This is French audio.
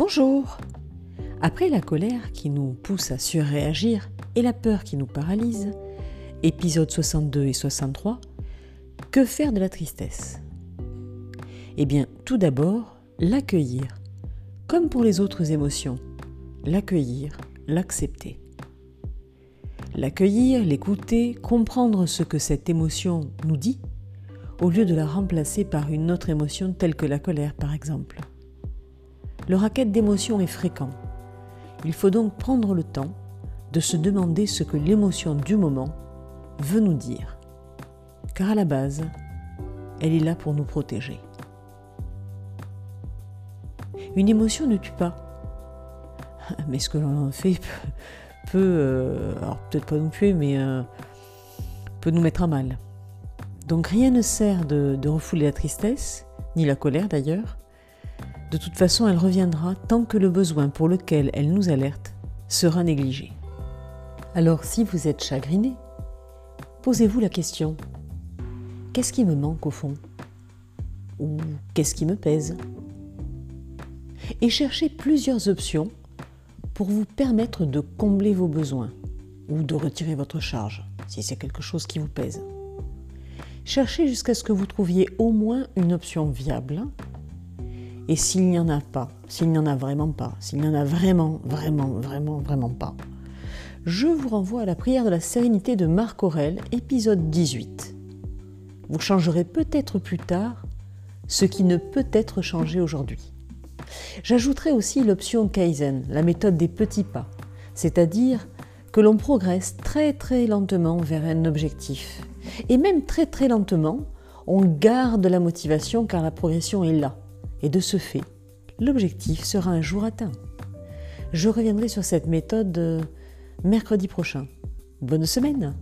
Bonjour Après la colère qui nous pousse à surréagir et la peur qui nous paralyse, épisodes 62 et 63, que faire de la tristesse? Eh bien, tout d'abord, l'accueillir, comme pour les autres émotions, l'accueillir, l'accepter. L'accueillir, l'écouter, comprendre ce que cette émotion nous dit, au lieu de la remplacer par une autre émotion telle que la colère par exemple. Le racket d'émotions est fréquent. Il faut donc prendre le temps de se demander ce que l'émotion du moment veut nous dire. Car à la base, elle est là pour nous protéger. Une émotion ne tue pas. Mais ce que l'on en fait peut, euh, alors peut-être pas nous tuer, mais euh, peut nous mettre à mal. Donc rien ne sert de refouler la tristesse, ni la colère d'ailleurs, de toute façon, elle reviendra tant que le besoin pour lequel elle nous alerte sera négligé. Alors si vous êtes chagriné, posez-vous la question, qu'est-ce qui me manque au fond? Ou qu'est-ce qui me pèse? Et cherchez plusieurs options pour vous permettre de combler vos besoins ou de retirer votre charge si c'est quelque chose qui vous pèse. Cherchez jusqu'à ce que vous trouviez au moins une option viable et s'il n'y en a pas, s'il n'y en a vraiment pas, s'il n'y en a vraiment, vraiment, vraiment, vraiment pas, je vous renvoie à la prière de la sérénité de Marc Aurel, épisode 18. Vous changerez peut-être plus tard ce qui ne peut être changé aujourd'hui. J'ajouterai aussi l'option Kaizen, la méthode des petits pas, c'est-à-dire que l'on progresse très très lentement vers un objectif. Et même très très lentement, on garde la motivation car la progression est là. Et de ce fait, l'objectif sera un jour atteint. Je reviendrai sur cette méthode euh, mercredi prochain. Bonne semaine